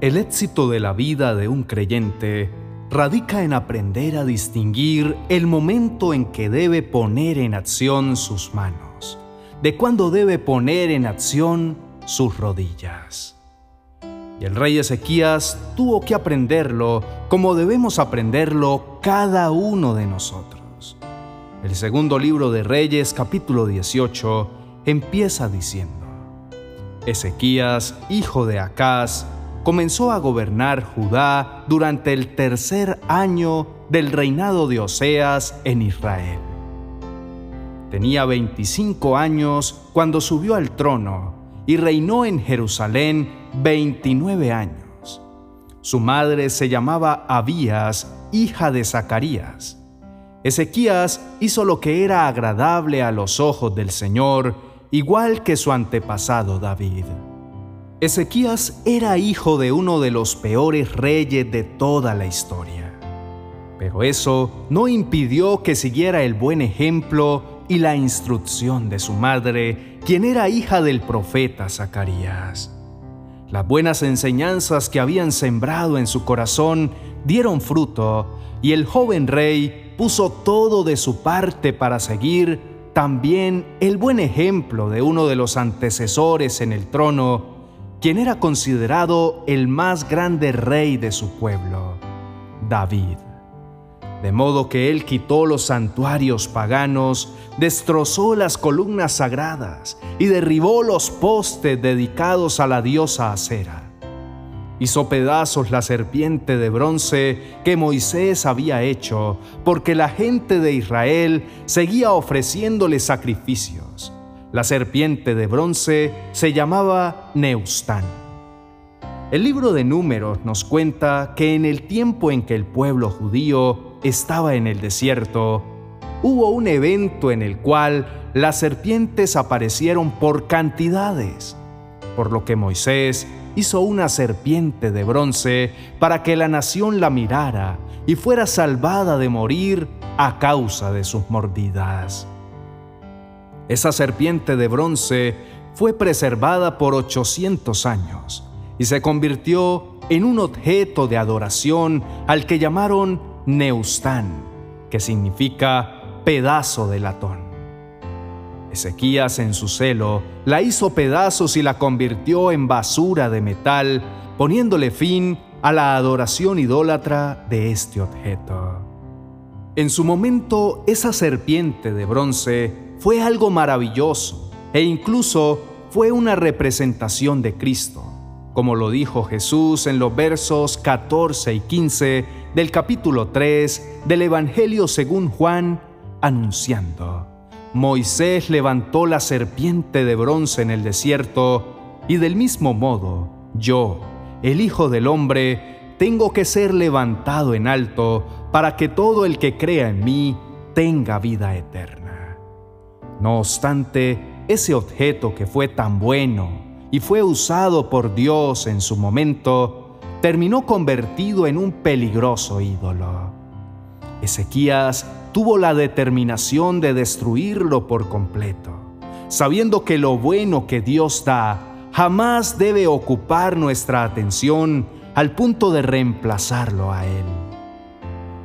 El éxito de la vida de un creyente radica en aprender a distinguir el momento en que debe poner en acción sus manos, de cuándo debe poner en acción sus rodillas. Y el rey Ezequías tuvo que aprenderlo como debemos aprenderlo cada uno de nosotros. El segundo libro de Reyes capítulo 18 empieza diciendo, Ezequías, hijo de Acaz, comenzó a gobernar Judá durante el tercer año del reinado de Oseas en Israel. Tenía 25 años cuando subió al trono y reinó en Jerusalén 29 años. Su madre se llamaba Abías, hija de Zacarías. Ezequías hizo lo que era agradable a los ojos del Señor, igual que su antepasado David. Ezequías era hijo de uno de los peores reyes de toda la historia. Pero eso no impidió que siguiera el buen ejemplo y la instrucción de su madre, quien era hija del profeta Zacarías. Las buenas enseñanzas que habían sembrado en su corazón dieron fruto y el joven rey puso todo de su parte para seguir también el buen ejemplo de uno de los antecesores en el trono quien era considerado el más grande rey de su pueblo, David. De modo que él quitó los santuarios paganos, destrozó las columnas sagradas y derribó los postes dedicados a la diosa Acera. Hizo pedazos la serpiente de bronce que Moisés había hecho, porque la gente de Israel seguía ofreciéndole sacrificios la serpiente de bronce se llamaba Neustán. El libro de números nos cuenta que en el tiempo en que el pueblo judío estaba en el desierto, hubo un evento en el cual las serpientes aparecieron por cantidades, por lo que Moisés hizo una serpiente de bronce para que la nación la mirara y fuera salvada de morir a causa de sus mordidas. Esa serpiente de bronce fue preservada por 800 años y se convirtió en un objeto de adoración al que llamaron Neustán, que significa pedazo de latón. Ezequías en su celo la hizo pedazos y la convirtió en basura de metal, poniéndole fin a la adoración idólatra de este objeto. En su momento, esa serpiente de bronce fue algo maravilloso e incluso fue una representación de Cristo, como lo dijo Jesús en los versos 14 y 15 del capítulo 3 del Evangelio según Juan, anunciando, Moisés levantó la serpiente de bronce en el desierto, y del mismo modo, yo, el Hijo del Hombre, tengo que ser levantado en alto para que todo el que crea en mí tenga vida eterna. No obstante, ese objeto que fue tan bueno y fue usado por Dios en su momento, terminó convertido en un peligroso ídolo. Ezequías tuvo la determinación de destruirlo por completo, sabiendo que lo bueno que Dios da jamás debe ocupar nuestra atención al punto de reemplazarlo a Él.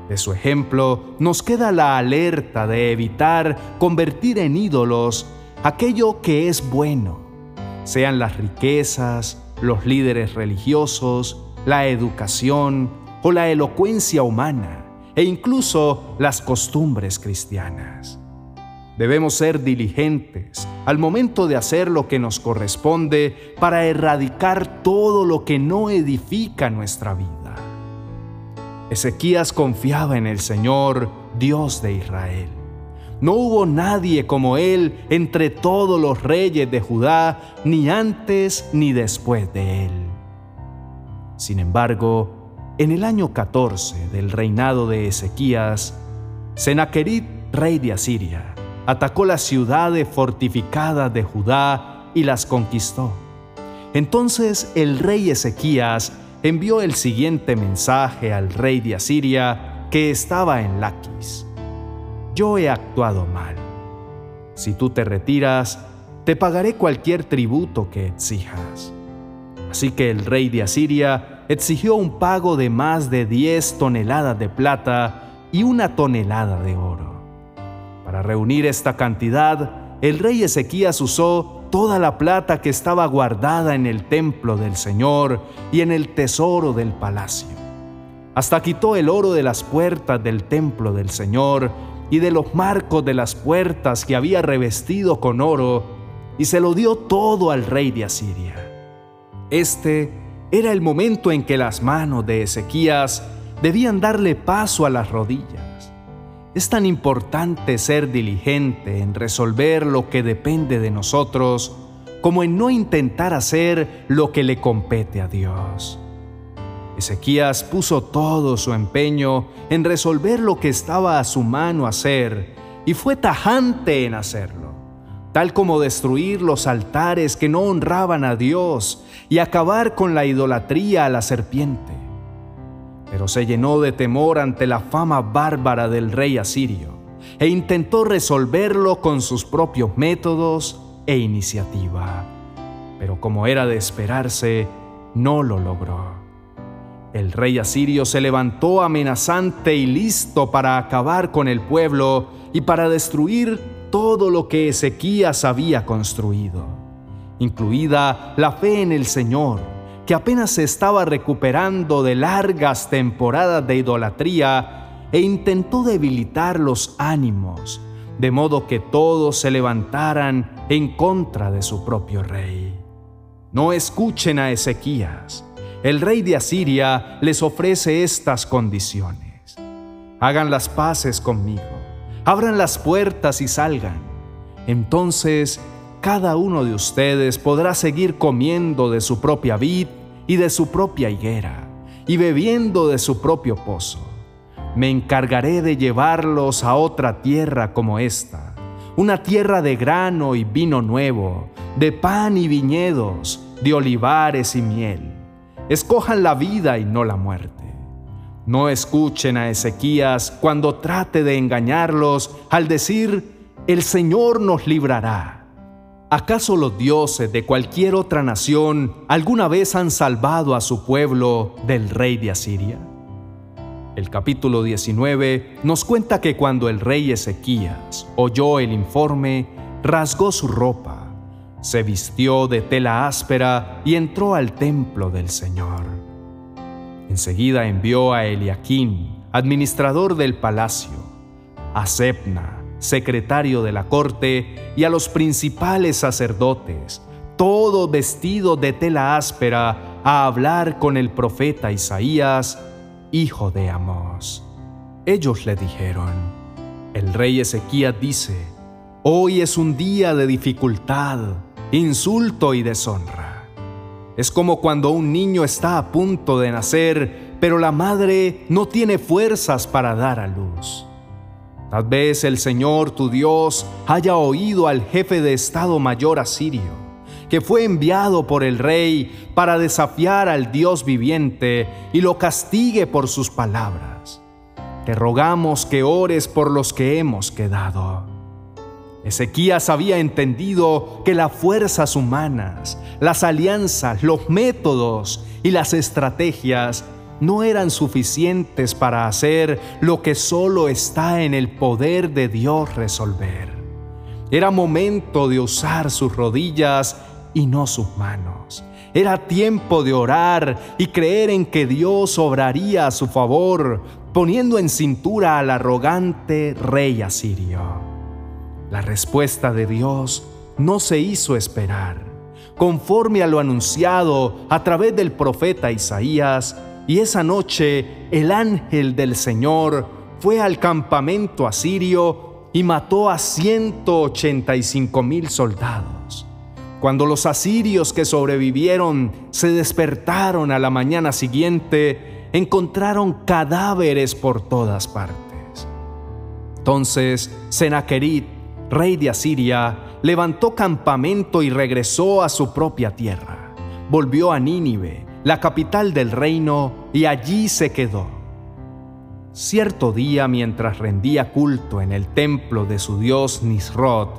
De su ejemplo nos queda la alerta de evitar convertir en ídolos aquello que es bueno, sean las riquezas, los líderes religiosos, la educación o la elocuencia humana e incluso las costumbres cristianas. Debemos ser diligentes al momento de hacer lo que nos corresponde para erradicar todo lo que no edifica nuestra vida. Ezequías confiaba en el Señor, Dios de Israel. No hubo nadie como él entre todos los reyes de Judá, ni antes ni después de él. Sin embargo, en el año 14 del reinado de Ezequías, Sennacherib, rey de Asiria, atacó las ciudades fortificadas de Judá y las conquistó. Entonces el rey Ezequías envió el siguiente mensaje al rey de Asiria que estaba en Laquis. Yo he actuado mal. Si tú te retiras, te pagaré cualquier tributo que exijas. Así que el rey de Asiria exigió un pago de más de 10 toneladas de plata y una tonelada de oro. Para reunir esta cantidad, el rey Ezequías usó toda la plata que estaba guardada en el templo del Señor y en el tesoro del palacio. Hasta quitó el oro de las puertas del templo del Señor y de los marcos de las puertas que había revestido con oro, y se lo dio todo al rey de Asiria. Este era el momento en que las manos de Ezequías debían darle paso a las rodillas. Es tan importante ser diligente en resolver lo que depende de nosotros como en no intentar hacer lo que le compete a Dios. Ezequías puso todo su empeño en resolver lo que estaba a su mano hacer y fue tajante en hacerlo, tal como destruir los altares que no honraban a Dios y acabar con la idolatría a la serpiente. Pero se llenó de temor ante la fama bárbara del rey asirio e intentó resolverlo con sus propios métodos e iniciativa. Pero como era de esperarse, no lo logró. El rey asirio se levantó amenazante y listo para acabar con el pueblo y para destruir todo lo que Ezequías había construido, incluida la fe en el Señor, que apenas se estaba recuperando de largas temporadas de idolatría e intentó debilitar los ánimos, de modo que todos se levantaran en contra de su propio rey. No escuchen a Ezequías el rey de Asiria les ofrece estas condiciones. Hagan las paces conmigo, abran las puertas y salgan. Entonces cada uno de ustedes podrá seguir comiendo de su propia vid y de su propia higuera, y bebiendo de su propio pozo. Me encargaré de llevarlos a otra tierra como esta, una tierra de grano y vino nuevo, de pan y viñedos, de olivares y miel Escojan la vida y no la muerte. No escuchen a Ezequías cuando trate de engañarlos al decir, el Señor nos librará. ¿Acaso los dioses de cualquier otra nación alguna vez han salvado a su pueblo del rey de Asiria? El capítulo 19 nos cuenta que cuando el rey Ezequías oyó el informe, rasgó su ropa se vistió de tela áspera y entró al templo del Señor. Enseguida envió a Eliaquín, administrador del palacio, a Sepna, secretario de la corte, y a los principales sacerdotes, todo vestido de tela áspera, a hablar con el profeta Isaías, hijo de Amós. Ellos le dijeron, el rey Ezequías dice, hoy es un día de dificultad insulto y deshonra. Es como cuando un niño está a punto de nacer, pero la madre no tiene fuerzas para dar a luz. Tal vez el Señor tu Dios haya oído al jefe de Estado Mayor asirio, que fue enviado por el rey para desafiar al Dios viviente y lo castigue por sus palabras. Te rogamos que ores por los que hemos quedado. Ezequías había entendido que las fuerzas humanas, las alianzas, los métodos y las estrategias no eran suficientes para hacer lo que solo está en el poder de Dios resolver. Era momento de usar sus rodillas y no sus manos. Era tiempo de orar y creer en que Dios obraría a su favor, poniendo en cintura al arrogante rey asirio. La respuesta de Dios no se hizo esperar. Conforme a lo anunciado a través del profeta Isaías, y esa noche el ángel del Señor fue al campamento asirio y mató a 185 mil soldados. Cuando los asirios que sobrevivieron se despertaron a la mañana siguiente, encontraron cadáveres por todas partes. Entonces Senaquerit rey de Asiria, levantó campamento y regresó a su propia tierra. Volvió a Nínive, la capital del reino, y allí se quedó. Cierto día, mientras rendía culto en el templo de su dios Nisrod,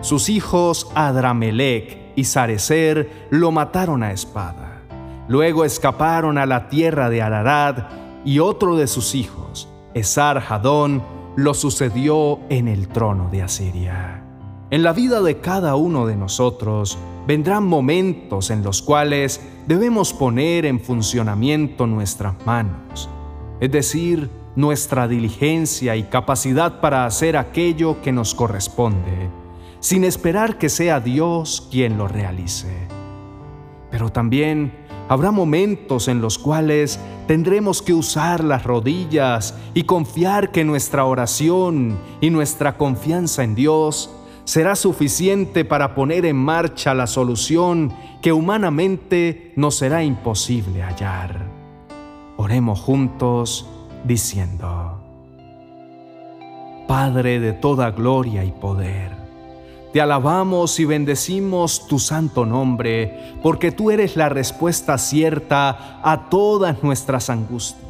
sus hijos Adramelech y Sarecer lo mataron a espada. Luego escaparon a la tierra de Ararat y otro de sus hijos, Esar Hadón, lo sucedió en el trono de Asiria. En la vida de cada uno de nosotros vendrán momentos en los cuales debemos poner en funcionamiento nuestras manos, es decir, nuestra diligencia y capacidad para hacer aquello que nos corresponde, sin esperar que sea Dios quien lo realice. Pero también habrá momentos en los cuales tendremos que usar las rodillas y confiar que nuestra oración y nuestra confianza en Dios será suficiente para poner en marcha la solución que humanamente nos será imposible hallar. Oremos juntos diciendo, Padre de toda gloria y poder, te alabamos y bendecimos tu santo nombre, porque tú eres la respuesta cierta a todas nuestras angustias.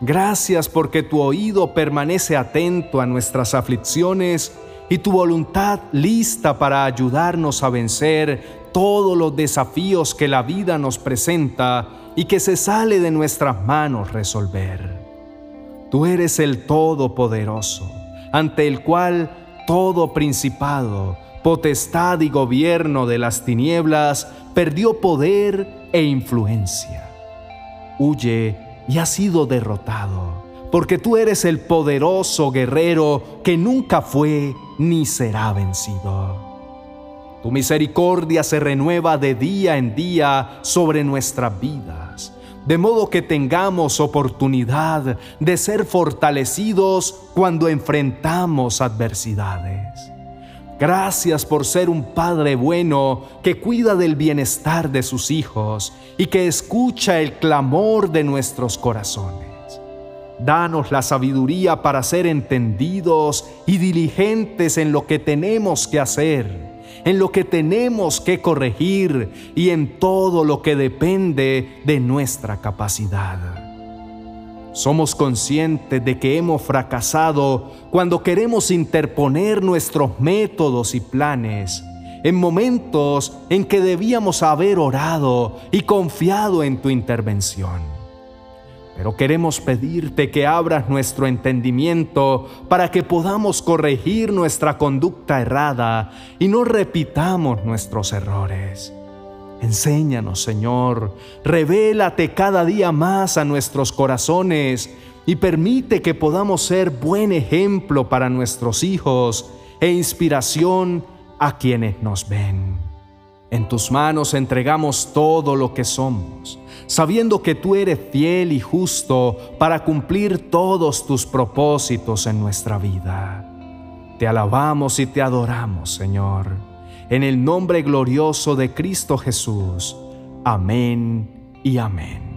Gracias porque tu oído permanece atento a nuestras aflicciones y tu voluntad lista para ayudarnos a vencer todos los desafíos que la vida nos presenta y que se sale de nuestras manos resolver. Tú eres el Todopoderoso, ante el cual todo principado, potestad y gobierno de las tinieblas perdió poder e influencia. Huye y ha sido derrotado porque tú eres el poderoso guerrero que nunca fue ni será vencido. Tu misericordia se renueva de día en día sobre nuestras vidas, de modo que tengamos oportunidad de ser fortalecidos cuando enfrentamos adversidades. Gracias por ser un Padre bueno que cuida del bienestar de sus hijos y que escucha el clamor de nuestros corazones. Danos la sabiduría para ser entendidos y diligentes en lo que tenemos que hacer, en lo que tenemos que corregir y en todo lo que depende de nuestra capacidad. Somos conscientes de que hemos fracasado cuando queremos interponer nuestros métodos y planes en momentos en que debíamos haber orado y confiado en tu intervención. Pero queremos pedirte que abras nuestro entendimiento para que podamos corregir nuestra conducta errada y no repitamos nuestros errores. Enséñanos, Señor, revélate cada día más a nuestros corazones y permite que podamos ser buen ejemplo para nuestros hijos e inspiración a quienes nos ven. En tus manos entregamos todo lo que somos, sabiendo que tú eres fiel y justo para cumplir todos tus propósitos en nuestra vida. Te alabamos y te adoramos, Señor, en el nombre glorioso de Cristo Jesús. Amén y amén.